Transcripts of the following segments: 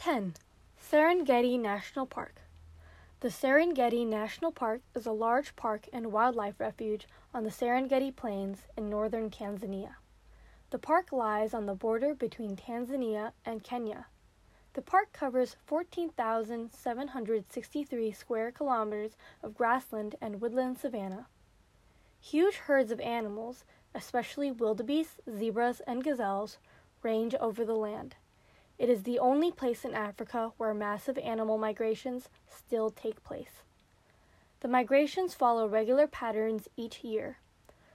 10. Serengeti National Park. The Serengeti National Park is a large park and wildlife refuge on the Serengeti Plains in northern Tanzania. The park lies on the border between Tanzania and Kenya. The park covers 14,763 square kilometers of grassland and woodland savanna. Huge herds of animals, especially wildebeests, zebras, and gazelles, range over the land. It is the only place in Africa where massive animal migrations still take place. The migrations follow regular patterns each year.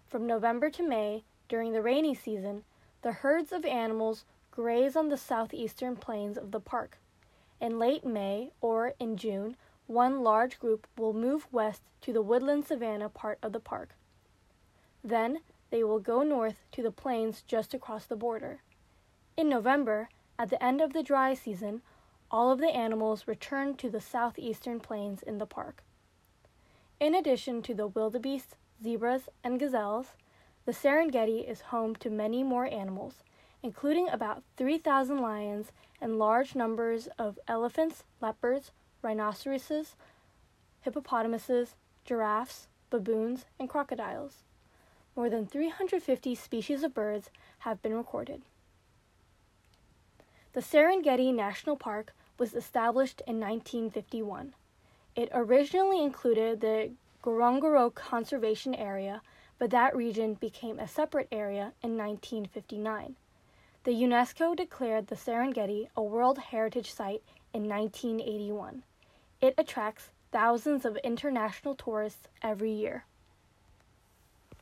From November to May, during the rainy season, the herds of animals graze on the southeastern plains of the park. In late May or in June, one large group will move west to the woodland savanna part of the park. Then they will go north to the plains just across the border. In November, at the end of the dry season, all of the animals return to the southeastern plains in the park. In addition to the wildebeest, zebras, and gazelles, the Serengeti is home to many more animals, including about 3,000 lions and large numbers of elephants, leopards, rhinoceroses, hippopotamuses, giraffes, baboons, and crocodiles. More than 350 species of birds have been recorded. The Serengeti National Park was established in 1951. It originally included the Ngorongoro Conservation Area, but that region became a separate area in 1959. The UNESCO declared the Serengeti a World Heritage Site in 1981. It attracts thousands of international tourists every year.